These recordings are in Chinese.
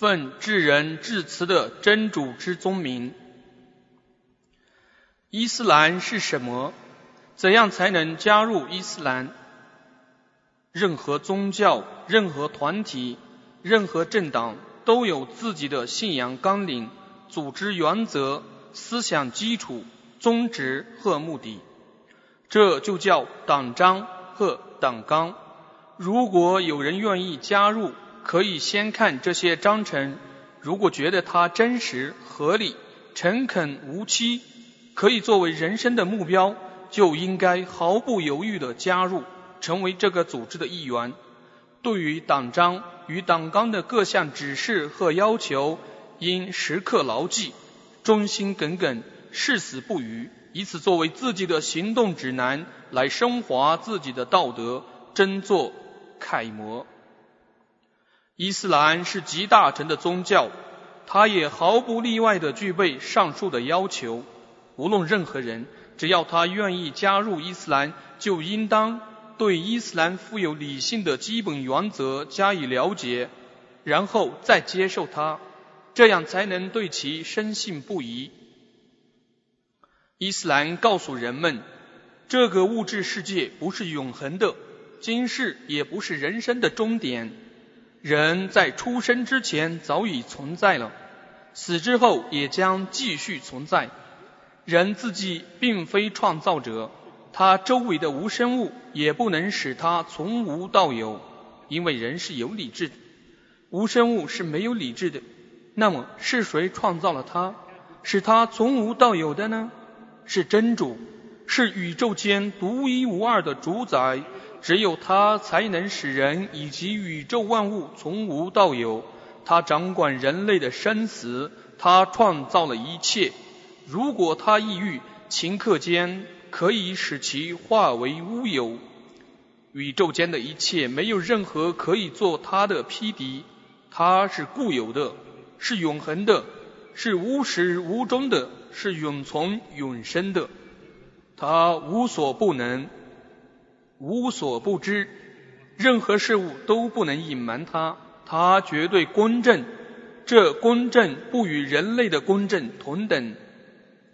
奉至仁至慈的真主之宗名。伊斯兰是什么？怎样才能加入伊斯兰？任何宗教、任何团体、任何政党都有自己的信仰纲领、组织原则、思想基础、宗旨和目的，这就叫党章和党纲。如果有人愿意加入，可以先看这些章程，如果觉得它真实、合理、诚恳无欺，可以作为人生的目标。就应该毫不犹豫地加入，成为这个组织的一员。对于党章与党纲的各项指示和要求，应时刻牢记，忠心耿耿，誓死不渝，以此作为自己的行动指南，来升华自己的道德，争做楷模。伊斯兰是集大成的宗教，它也毫不例外地具备上述的要求。无论任何人。只要他愿意加入伊斯兰，就应当对伊斯兰富有理性的基本原则加以了解，然后再接受它，这样才能对其深信不疑。伊斯兰告诉人们，这个物质世界不是永恒的，今世也不是人生的终点。人在出生之前早已存在了，死之后也将继续存在。人自己并非创造者，他周围的无生物也不能使他从无到有，因为人是有理智的，无生物是没有理智的。那么是谁创造了他，使他从无到有的呢？是真主，是宇宙间独一无二的主宰，只有他才能使人以及宇宙万物从无到有。他掌管人类的生死，他创造了一切。如果他抑郁，顷刻间可以使其化为乌有。宇宙间的一切没有任何可以做他的匹敌。他是固有的，是永恒的，是无始无终的，是永存永生的。他无所不能，无所不知，任何事物都不能隐瞒他。他绝对公正，这公正不与人类的公正同等。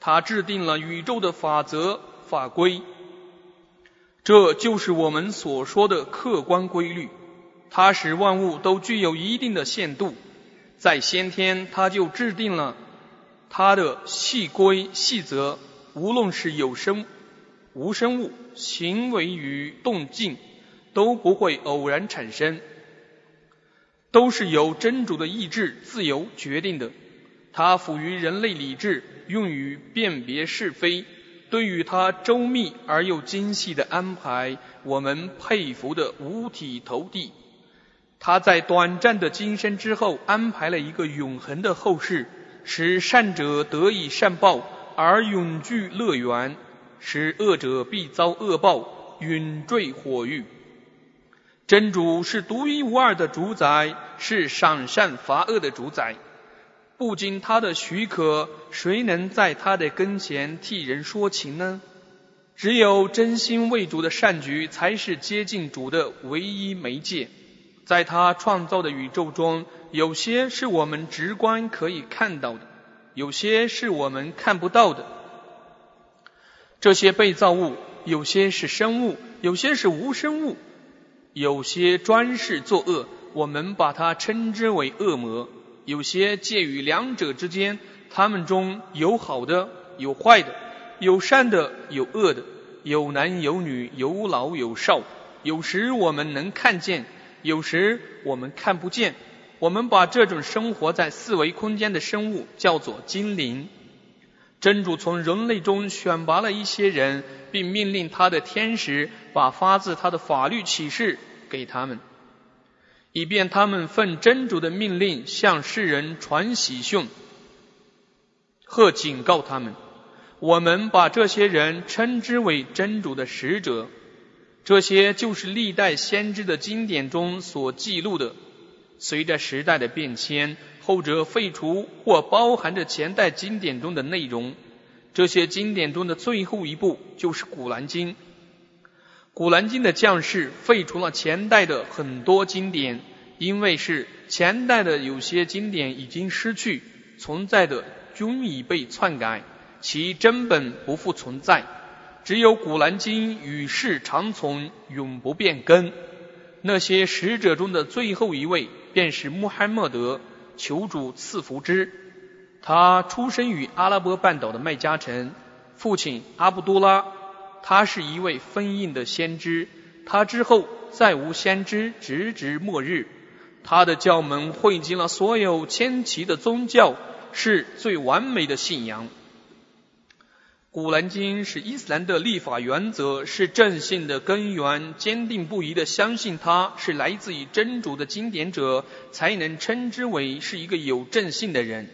他制定了宇宙的法则法规，这就是我们所说的客观规律。它使万物都具有一定的限度，在先天它就制定了它的细规细则。无论是有生无生物，行为与动静都不会偶然产生，都是由真主的意志自由决定的。它赋予人类理智。用于辨别是非，对于它周密而又精细的安排，我们佩服的五体投地。他在短暂的今生之后安排了一个永恒的后世，使善者得以善报而永居乐园，使恶者必遭恶报，永坠火狱。真主是独一无二的主宰，是赏善罚恶的主宰。不经他的许可，谁能在他的跟前替人说情呢？只有真心为主的善举，才是接近主的唯一媒介。在他创造的宇宙中，有些是我们直观可以看到的，有些是我们看不到的。这些被造物，有些是生物，有些是无生物，有些专事作恶，我们把它称之为恶魔。有些介于两者之间，他们中有好的，有坏的，有善的，有恶的，有男有女，有老有少。有时我们能看见，有时我们看不见。我们把这种生活在四维空间的生物叫做精灵。真主从人类中选拔了一些人，并命令他的天使把发自他的法律启示给他们。以便他们奉真主的命令向世人传喜讯和警告他们。我们把这些人称之为真主的使者。这些就是历代先知的经典中所记录的。随着时代的变迁，后者废除或包含着前代经典中的内容。这些经典中的最后一部就是《古兰经》。古兰经的将士废除了前代的很多经典，因为是前代的有些经典已经失去，存在的均已被篡改，其真本不复存在。只有《古兰经》与世长存，永不变更。那些使者中的最后一位，便是穆罕默德，求主赐福之。他出生于阿拉伯半岛的麦加城，父亲阿卜杜拉，他是一位封印的先知。他之后再无先知，直至末日。他的教门汇集了所有千奇的宗教，是最完美的信仰。古兰经是伊斯兰的立法原则，是正信的根源。坚定不移的相信它是来自于真主的经典者，才能称之为是一个有正信的人。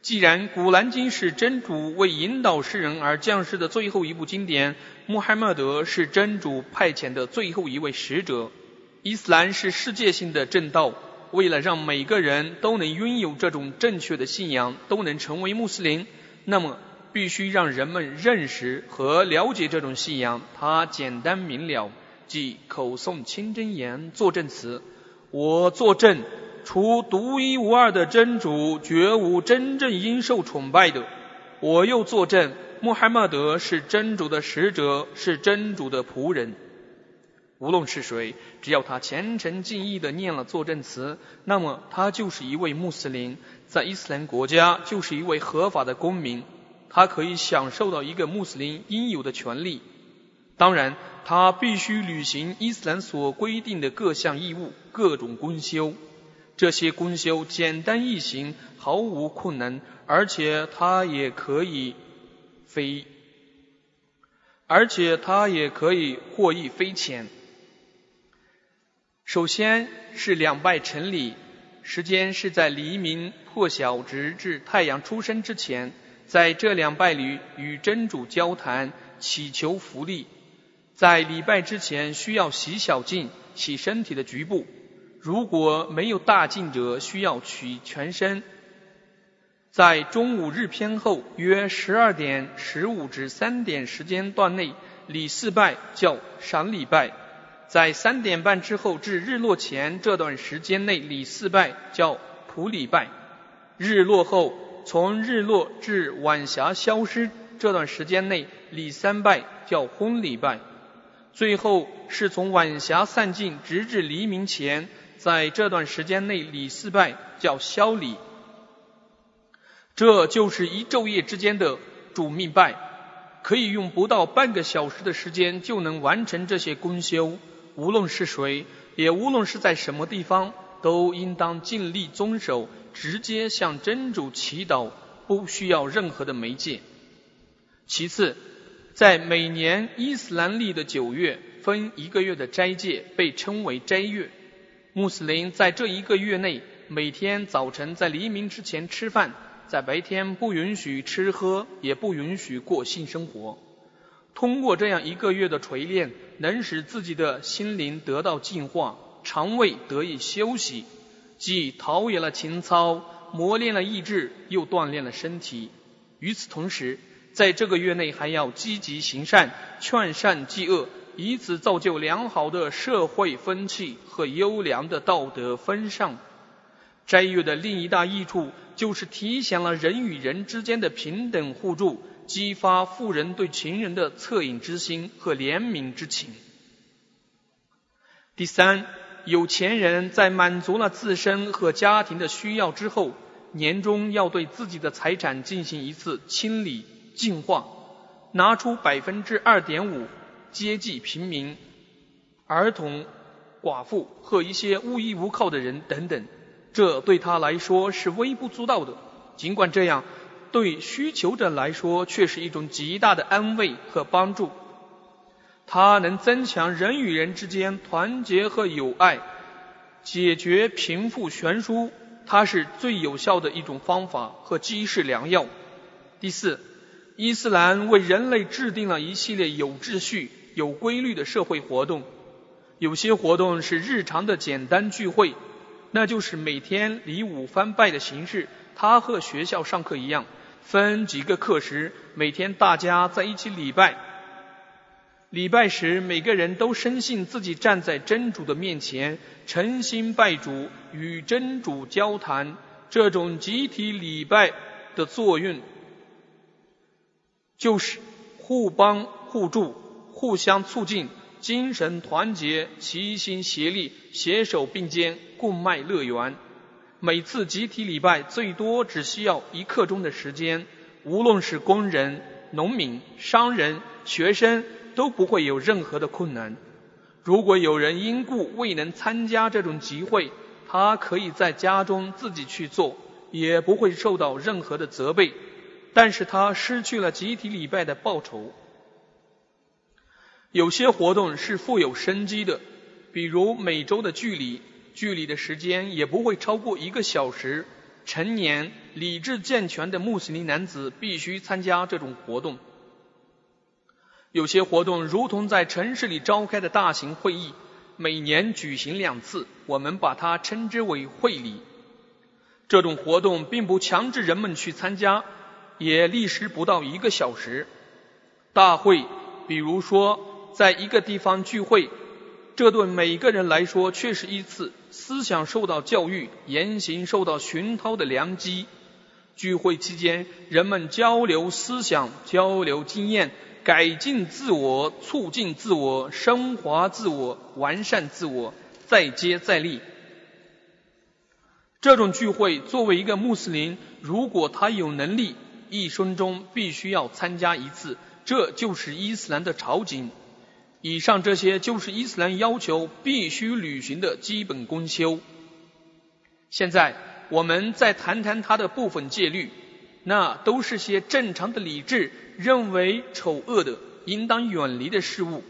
既然古兰经是真主为引导世人而降世的最后一部经典，穆罕默德是真主派遣的最后一位使者。伊斯兰是世界性的正道，为了让每个人都能拥有这种正确的信仰，都能成为穆斯林，那么必须让人们认识和了解这种信仰。它简单明了，即口诵清真言、作证词。我作证，除独一无二的真主，绝无真正应受崇拜的。我又作证，穆罕默德是真主的使者，是真主的仆人。无论是谁，只要他虔诚敬意的念了作证词，那么他就是一位穆斯林，在伊斯兰国家就是一位合法的公民，他可以享受到一个穆斯林应有的权利。当然，他必须履行伊斯兰所规定的各项义务、各种公修。这些公修简单易行，毫无困难，而且他也可以非，而且他也可以获益匪浅。首先是两拜晨礼，时间是在黎明破晓直至太阳出生之前，在这两拜里与真主交谈，祈求福利。在礼拜之前需要洗小净，洗身体的局部；如果没有大净者，需要取全身。在中午日偏后约十二点十五至三点时间段内，礼四拜叫赏礼拜。在三点半之后至日落前这段时间内礼四拜叫普礼拜，日落后从日落至晚霞消失这段时间内礼三拜叫昏礼拜，最后是从晚霞散尽直至黎明前，在这段时间内礼四拜叫消礼。这就是一昼夜之间的主命拜，可以用不到半个小时的时间就能完成这些功修。无论是谁，也无论是在什么地方，都应当尽力遵守，直接向真主祈祷，不需要任何的媒介。其次，在每年伊斯兰历的九月分一个月的斋戒，被称为斋月。穆斯林在这一个月内，每天早晨在黎明之前吃饭，在白天不允许吃喝，也不允许过性生活。通过这样一个月的锤炼。能使自己的心灵得到净化，肠胃得以休息，既陶冶了情操，磨练了意志，又锻炼了身体。与此同时，在这个月内还要积极行善，劝善济恶，以此造就良好的社会风气和优良的道德风尚。斋月的另一大益处，就是体现了人与人之间的平等互助。激发富人对穷人的恻隐之心和怜悯之情。第三，有钱人在满足了自身和家庭的需要之后，年终要对自己的财产进行一次清理净化，拿出百分之二点五接济平民、儿童、寡妇和一些无依无靠的人等等。这对他来说是微不足道的，尽管这样。对需求者来说，却是一种极大的安慰和帮助。它能增强人与人之间团结和友爱，解决贫富悬殊。它是最有效的一种方法和济世良药。第四，伊斯兰为人类制定了一系列有秩序、有规律的社会活动。有些活动是日常的简单聚会，那就是每天礼五番拜的形式。它和学校上课一样。分几个课时，每天大家在一起礼拜。礼拜时，每个人都深信自己站在真主的面前，诚心拜主，与真主交谈。这种集体礼拜的作用，就是互帮互助、互相促进、精神团结、齐心协力、携手并肩、共迈乐园。每次集体礼拜最多只需要一刻钟的时间，无论是工人、农民、商人、学生。都不会有任何的困难。如果有人因故未能参加这种集会，他可以在家中自己去做，也不会受到任何的责备。但是他失去了集体礼拜的报酬。有些活动是富有生机的，比如每周的距离，距离的时间也不会超过一个小时。成年、理智健全的穆斯林男子必须参加这种活动。有些活动如同在城市里召开的大型会议，每年举行两次，我们把它称之为会礼。这种活动并不强制人们去参加，也历时不到一个小时。大会，比如说在一个地方聚会，这对每个人来说却是一次思想受到教育、言行受到熏陶的良机。聚会期间，人们交流思想，交流经验。改进自我，促进自我，升华自我，完善自我，再接再厉。这种聚会，作为一个穆斯林，如果他有能力，一生中必须要参加一次。这就是伊斯兰的朝觐。以上这些就是伊斯兰要求必须履行的基本公修。现在，我们再谈谈它的部分戒律。那都是些正常的理智认为丑恶的、应当远离的事物，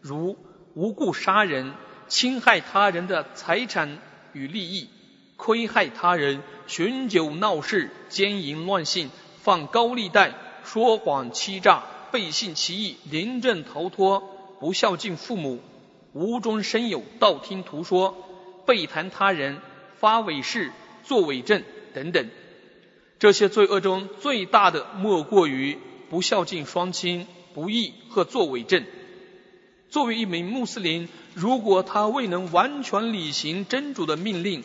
如无故杀人、侵害他人的财产与利益、亏害他人、酗酒闹事、奸淫乱性、放高利贷、说谎欺诈、背信弃义、临阵逃脱、不孝敬父母、无中生有、道听途说、背谈他人、发伪誓、作伪证等等。这些罪恶中最大的莫过于不孝敬双亲、不义和作伪证。作为一名穆斯林，如果他未能完全履行真主的命令，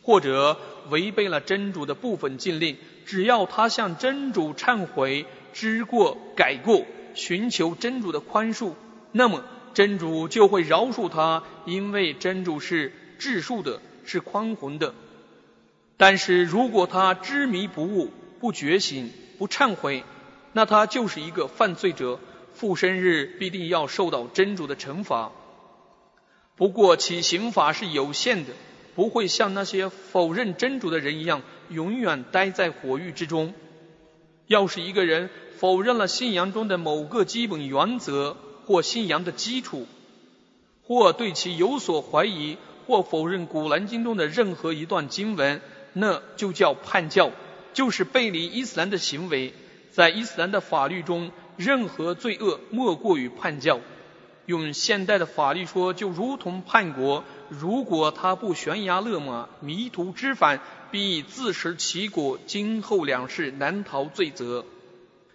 或者违背了真主的部分禁令，只要他向真主忏悔、知过、改过，寻求真主的宽恕，那么真主就会饶恕他，因为真主是至恕的，是宽宏的。但是如果他执迷不悟、不觉醒、不忏悔，那他就是一个犯罪者，复生日必定要受到真主的惩罚。不过其刑罚是有限的，不会像那些否认真主的人一样，永远待在火狱之中。要是一个人否认了信仰中的某个基本原则或信仰的基础，或对其有所怀疑，或否认古兰经中的任何一段经文，那就叫叛教，就是背离伊斯兰的行为。在伊斯兰的法律中，任何罪恶莫过于叛教。用现代的法律说，就如同叛国。如果他不悬崖勒马、迷途知返，必自食其果，今后两世难逃罪责。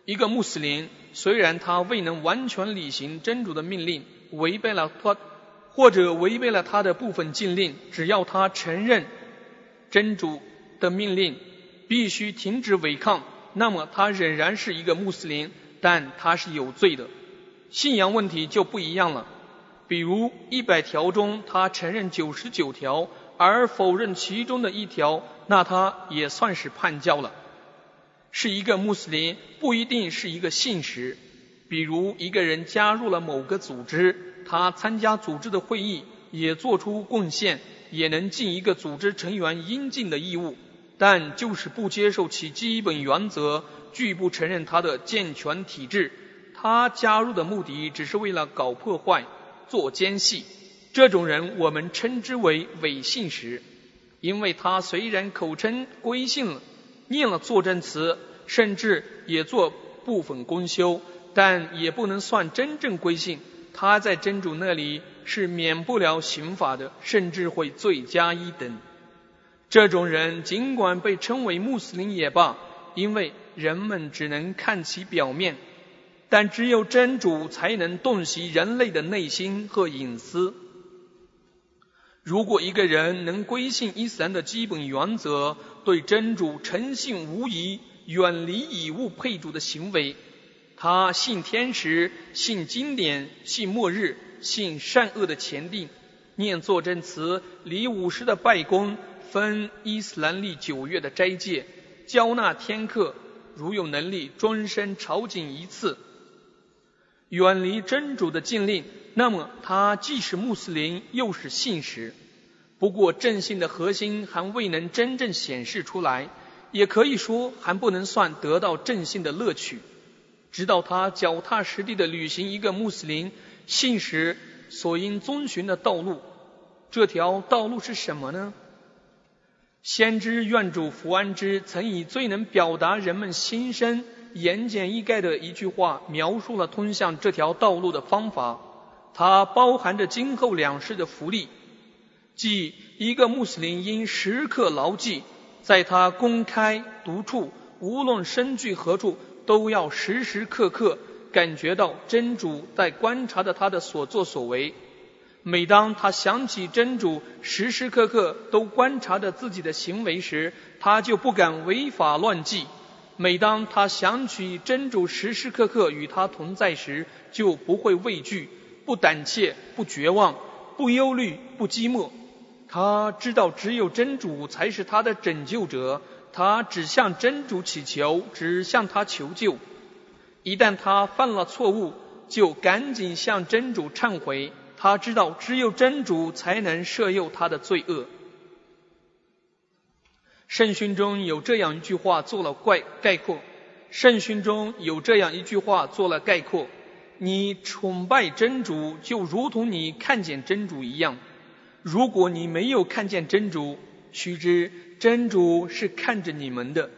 一个穆斯林，虽然他未能完全履行真主的命令，违背了他或者违背了他的部分禁令，只要他承认。真主的命令必须停止违抗，那么他仍然是一个穆斯林，但他是有罪的。信仰问题就不一样了，比如一百条中他承认九十九条，而否认其中的一条，那他也算是叛教了。是一个穆斯林不一定是一个信使，比如一个人加入了某个组织，他参加组织的会议，也做出贡献。也能尽一个组织成员应尽的义务，但就是不接受其基本原则，拒不承认他的健全体制。他加入的目的只是为了搞破坏、做奸细。这种人我们称之为伪信使，因为他虽然口称归信了，念了作证词，甚至也做部分公修，但也不能算真正归信。他在真主那里。是免不了刑法的，甚至会罪加一等。这种人尽管被称为穆斯林也罢，因为人们只能看其表面，但只有真主才能洞悉人类的内心和隐私。如果一个人能归信伊斯兰的基本原则，对真主诚信无疑，远离以物配主的行为，他信天使，信经典，信末日，信善恶的前定，念作真词，离五十的拜功，分伊斯兰历九月的斋戒，交纳天课，如有能力，终身朝觐一次，远离真主的禁令。那么他既是穆斯林，又是信使。不过正信的核心还未能真正显示出来，也可以说还不能算得到正信的乐趣。直到他脚踏实地的履行一个穆斯林信使所应遵循的道路，这条道路是什么呢？先知愿主福安之曾以最能表达人们心声、言简意赅的一句话，描述了通向这条道路的方法。它包含着今后两世的福利，即一个穆斯林应时刻牢记，在他公开独处，无论身居何处，都要时时刻刻感觉到真主在观察着他的所作所为。每当他想起真主时时刻刻都观察着自己的行为时，他就不敢违法乱纪；每当他想起真主时时刻刻与他同在时，就不会畏惧。不胆怯，不绝望，不忧虑，不寂寞。他知道只有真主才是他的拯救者，他只向真主祈求，只向他求救。一旦他犯了错误，就赶紧向真主忏悔。他知道只有真主才能赦宥他的罪恶。圣训中有这样一句话做了概概括。圣训中有这样一句话做了概括。你崇拜真主，就如同你看见真主一样。如果你没有看见真主，须知真主是看着你们的。